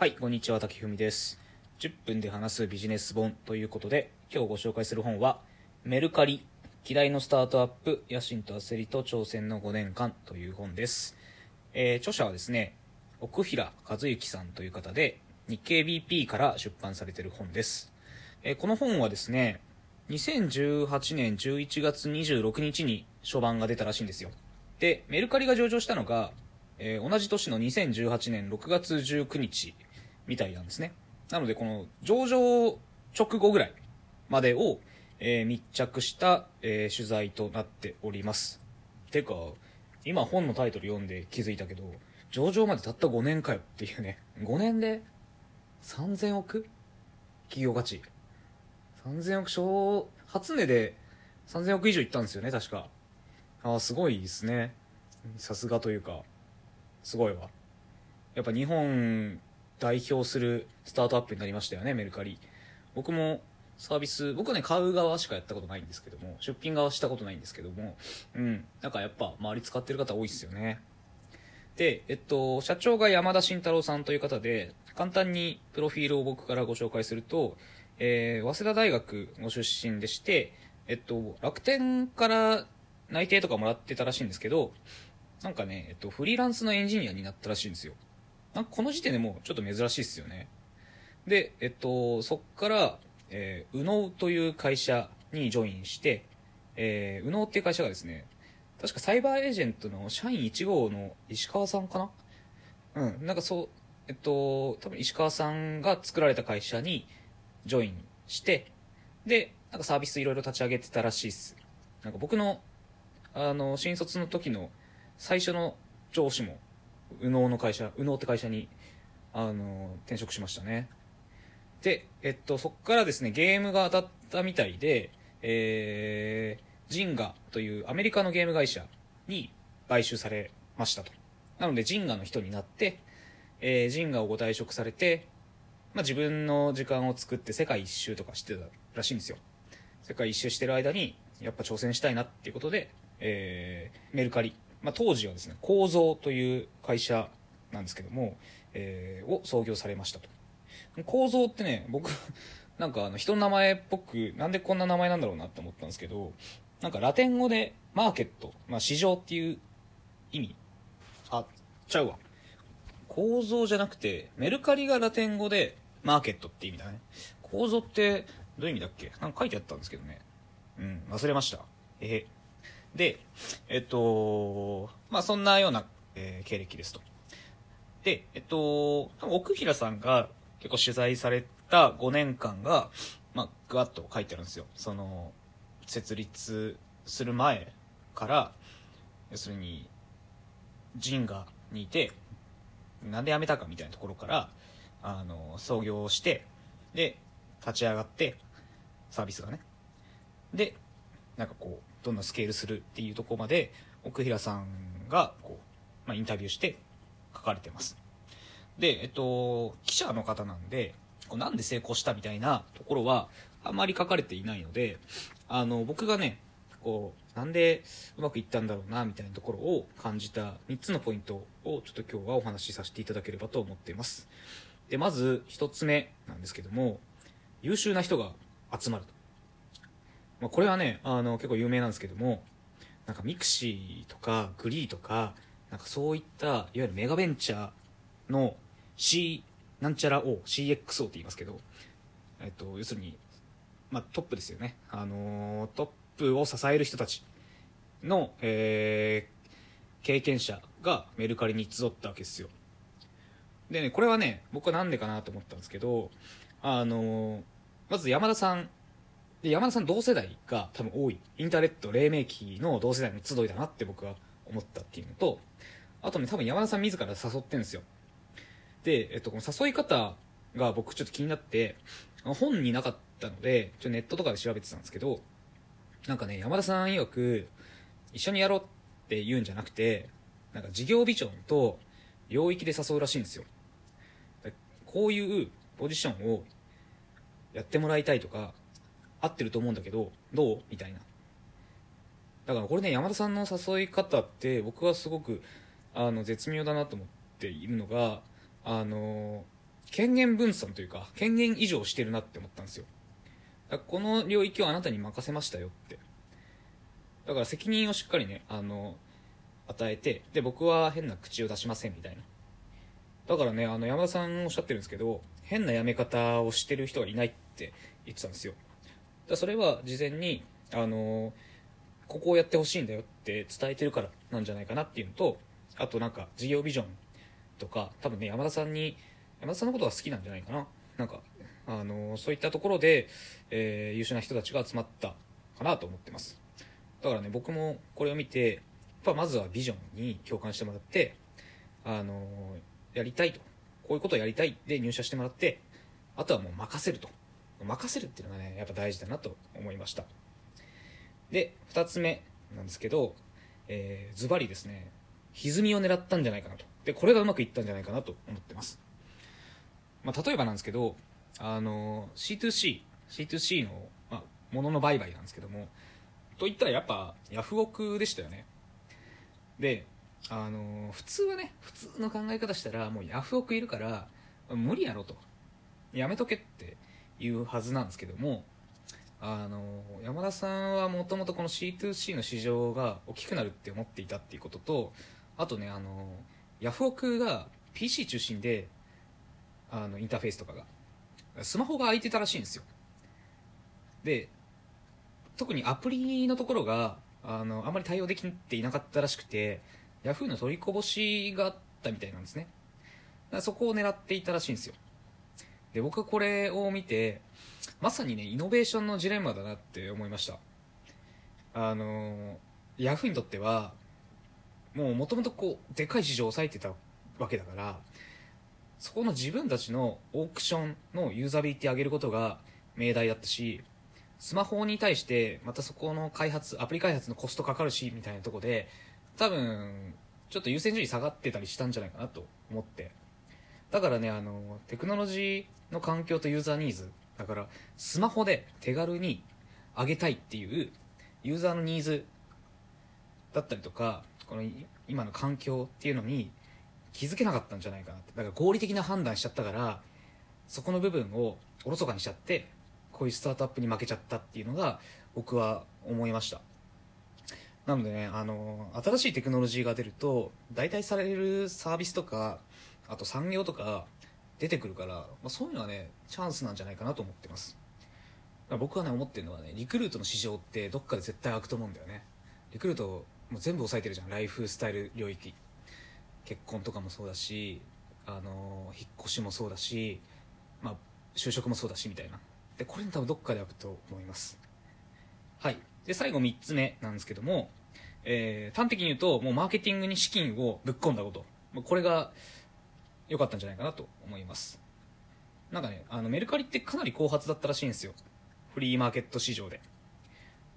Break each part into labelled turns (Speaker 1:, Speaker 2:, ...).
Speaker 1: はい、こんにちは、滝文です。10分で話すビジネス本ということで、今日ご紹介する本は、メルカリ、嫌いのスタートアップ、野心と焦りと挑戦の5年間という本です。えー著者はですね、奥平和幸さんという方で、日経 BP から出版されている本です。えーこの本はですね、2018年11月26日に初版が出たらしいんですよ。で、メルカリが上場したのが、えー同じ年の2018年6月19日みたいなんですね。なので、この上場直後ぐらいまでを、えー密着した、えー取材となっております。てか、今本のタイトル読んで気づいたけど、上場までたった5年かよっていうね。5年で3000億？企業価値。3000億小、初値で3000億以上いったんですよね、確か。ああ、すごいですね。さすがというか、すごいわ。やっぱ日本代表するスタートアップになりましたよね、メルカリ。僕もサービス、僕ね、買う側しかやったことないんですけども、出品側したことないんですけども、うん。なんかやっぱ周り使ってる方多いっすよね。で、えっと、社長が山田慎太郎さんという方で、簡単にプロフィールを僕からご紹介すると、えー早稲田大学ご出身でして、えっと、楽天から内定とかもらってたらしいんですけど、なんかね、えっと、フリーランスのエンジニアになったらしいんですよ。なんかこの時点でもうちょっと珍しいですよね。で、えっと、そっから、えー、宇野という会社にジョインして、えー、宇野っていう会社がですね、確かサイバーエージェントの社員1号の石川さんかな？うん、なんかそう、えっと、多分石川さんが作られた会社にジョインして、で、なんかサービスいろいろ立ち上げてたらしいっす。なんか僕の、あの、新卒の時の最初の上司も、右脳の会社、右脳って会社に、あの、転職しましたね。で、えっと、そっからですね、ゲームが当たったみたいで、えー、ジンガというアメリカのゲーム会社に買収されましたと。なので、ジンガの人になって、えー、ジンガをご退職されて、まあ、自分の時間を作って世界一周とかしてたらしいんですよ。世界一周してる間に、やっぱ挑戦したいなっていうことで、えー、メルカリ。まあ、当時はですね、構造という会社なんですけども、えー、を創業されましたと。構造ってね、僕、なんかあの人の名前っぽく、なんでこんな名前なんだろうなって思ったんですけど、なんかラテン語でマーケット、まあ市場っていう意味。あ、ちゃうわ。構造じゃなくて、メルカリがラテン語でマーケットって意味だね。構造ってどういう意味だっけ？なんか書いてあったんですけどね。うん、忘れました。えへ。で、えっと、まあそんなような、えー経歴ですと。で、えっと、奥平さんが結構取材された5年間が、まあ、ぐわっと書いてあるんですよ。その、設立する前から、要するに、ジンガにいて、なんで辞めたかみたいなところから、あの、創業して、で、立ち上がって、サービスがね。で、なんかこう、どんどんスケールするっていうとこまで、奥平さんが、こう、まあ、インタビューして書かれてます。で、えっと、記者の方なんで、こうなんで成功したみたいなところは、あんまり書かれていないので、あの、僕がね、こう、なんでうまくいったんだろうな、みたいなところを感じた3つのポイントをちょっと今日はお話しさせていただければと思っています。で、まず1つ目なんですけども、優秀な人が集まると。まあ、これはね、あの、結構有名なんですけども、なんかミクシーとかグリーとか、なんかそういった、いわゆるメガベンチャーの C なんちゃら O、CXO って言いますけど、えっと、要するに、まあ、トップですよね。あのートップを支える人たちの、えー、経験者がメルカリに集ったわけですよ。でね、これはね、僕はなんでかなと思ったんですけど、あのーまず山田さん、で、山田さん同世代が多分多い。インターネット黎明期の同世代の集いだなって僕は思ったっていうのと、あとね、多分山田さん自ら誘ってんですよ。で、えっと、この誘い方が僕ちょっと気になって、本になかったので、ちょっとネットとかで調べてたんですけど、なんかね、山田さん曰く、一緒にやろうって言うんじゃなくて、なんか事業ビジョンと領域で誘うらしいんですよ。こういうポジションをやってもらいたいとか、合ってると思うんだけど、どう？みたいな。だからこれね、山田さんの誘い方って僕はすごく、あの、絶妙だなと思っているのが、あの、権限分散というか、権限以上してるなって思ったんですよ。この領域をあなたに任せましたよって。だから責任をしっかりね、あの、与えて、で、僕は変な口を出しませんみたいな。だからね、あの、山田さんおっしゃってるんですけど、変な辞め方をしてる人はいないって言ってたんですよ。だそれは事前に、あの、ここをやってほしいんだよって伝えてるからなんじゃないかなっていうのと、あとなんか事業ビジョンとか、多分ね、山田さんに、山田さんのことが好きなんじゃないかな。なんか、あの、そういったところで、えー、優秀な人たちが集まったかなと思ってます。だからね、僕もこれを見て、やっぱまずはビジョンに共感してもらって、あのやりたいと。こういうことをやりたいで入社してもらって、あとはもう任せると。任せるっていうのがね、やっぱ大事だなと思いました。で、二つ目なんですけど、えー、ズバリですね、歪みを狙ったんじゃないかなと。で、これがうまくいったんじゃないかなと思ってます。まあ、例えばなんですけど、あの、C2C、C2C の、まあ、ものの売買なんですけども、といったらやっぱヤフオクでしたよね。で、あの普通はね普通の考え方したらもうヤフオクいるから無理やろとやめとけっていうはずなんですけどもあの山田さんはもともとこの C2C の市場が大きくなるって思っていたっていうこととあとねあのヤフオクが PC 中心であのインターフェースとかがスマホが空いてたらしいんですよで特にアプリのところがあのあまり対応できていなかったらしくてヤフーの取りこぼしがあったみたいなんですね。そこを狙っていたらしいんですよ。で、僕はこれを見て、まさにね、イノベーションのジレンマだなって思いました。あの、ヤフーにとっては、もう元々こう、でかい市場を抑えてたわけだから、そこの自分たちのオークションのユーザビリティ上げることが命題だったし、スマホに対してまたそこの開発、アプリ開発のコストかかるし、みたいなとこで、多分、ちょっと優先順位下がってたりしたんじゃないかなと思って。だからね、あの、テクノロジーの環境とユーザーニーズ、だから、スマホで手軽に上げたいっていうユーザーのニーズだったりとか、この今の環境っていうのに気づけなかったんじゃないかなって。だから合理的な判断しちゃったから、そこの部分をおろそかにしちゃって、こういうスタートアップに負けちゃったっていうのが僕は思いました。なのでね、あの、新しいテクノロジーが出ると、代替されるサービスとか、あと産業とか出てくるから、まあ、そういうのはね、チャンスなんじゃないかなと思ってます。僕はね、思ってるのはね、リクルートの市場ってどっかで絶対開くと思うんだよね。リクルート、もう全部抑えてるじゃん。ライフスタイル領域。結婚とかもそうだし、あの、引っ越しもそうだし、まあ、就職もそうだし、みたいな。で、これに多分どっかで開くと思います。はい。で、最後3つ目なんですけども、えー、端的に言うと、もうマーケティングに資金をぶっ込んだこと。これが良かったんじゃないかなと思います。なんかね、あの、メルカリってかなり後発だったらしいんですよ。フリーマーケット市場で。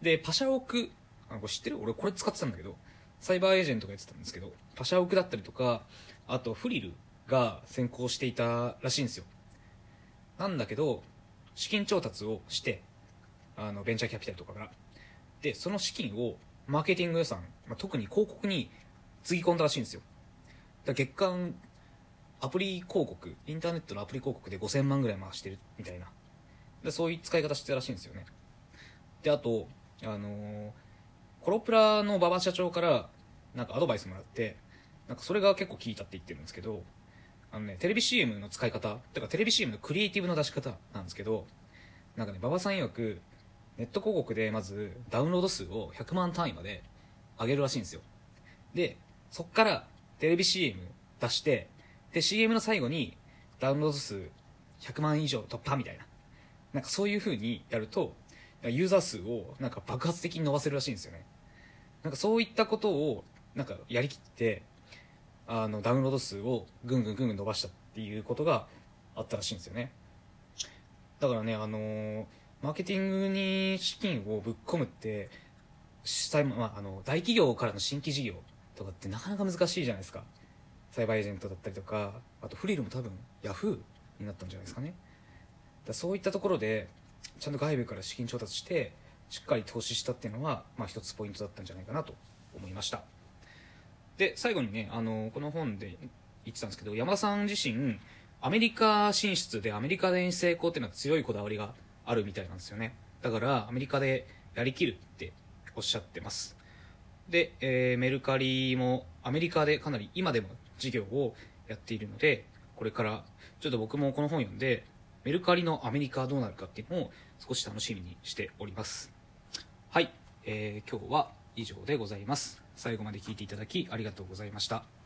Speaker 1: で、パシャオク、あこれ知ってる？俺これ使ってたんだけど、サイバーエージェントがやってたんですけど、パシャオクだったりとか、あとフリルが先行していたらしいんですよ。なんだけど、資金調達をして、あの、ベンチャーキャピタルとかから。で、その資金をマーケティング予算、まあ、特に広告につぎ込んだらしいんですよ。だ月間アプリ広告、インターネットのアプリ広告で5000万ぐらい回してるみたいな。でそういう使い方してたらしいんですよね。で、あと、あのー、コロプラの馬場社長からなんかアドバイスもらって、なんかそれが結構効いたって言ってるんですけど、あのね、テレビ CM の使い方、てかテレビ CM のクリエイティブの出し方なんですけど、なんかね、馬場さん曰く、ネット広告でまずダウンロード数を100万単位まで上げるらしいんですよ。で、そっからテレビ CM 出して、で、CM の最後にダウンロード数100万以上突破みたいな。なんかそういう風にやると、ユーザー数をなんか爆発的に伸ばせるらしいんですよね。なんかそういったことをなんかやりきって、あの、ダウンロード数をぐんぐんぐんぐん伸ばしたっていうことがあったらしいんですよね。だからね、あのーマーケティングに資金をぶっ込むって主催、まあ、あの大企業からの新規事業とかってなかなか難しいじゃないですかサイバーエージェントだったりとかあとフリルも多分ヤフーになったんじゃないですかね。だそういったところでちゃんと外部から資金調達してしっかり投資したっていうのは、まあ、一つポイントだったんじゃないかなと思いました。で最後にねあのこの本で言ってたんですけど山田さん自身アメリカ進出でアメリカで成功っていうのは強いこだわりがあるみたいなんですよね。だからアメリカでやりきるっておっしゃってます。で、えーメルカリもアメリカでかなり今でも事業をやっているのでこれからちょっと僕もこの本読んでメルカリのアメリカはどうなるかっていうのを少し楽しみにしております。はい、えー今日は以上でございます。最後まで聞いていただきありがとうございました。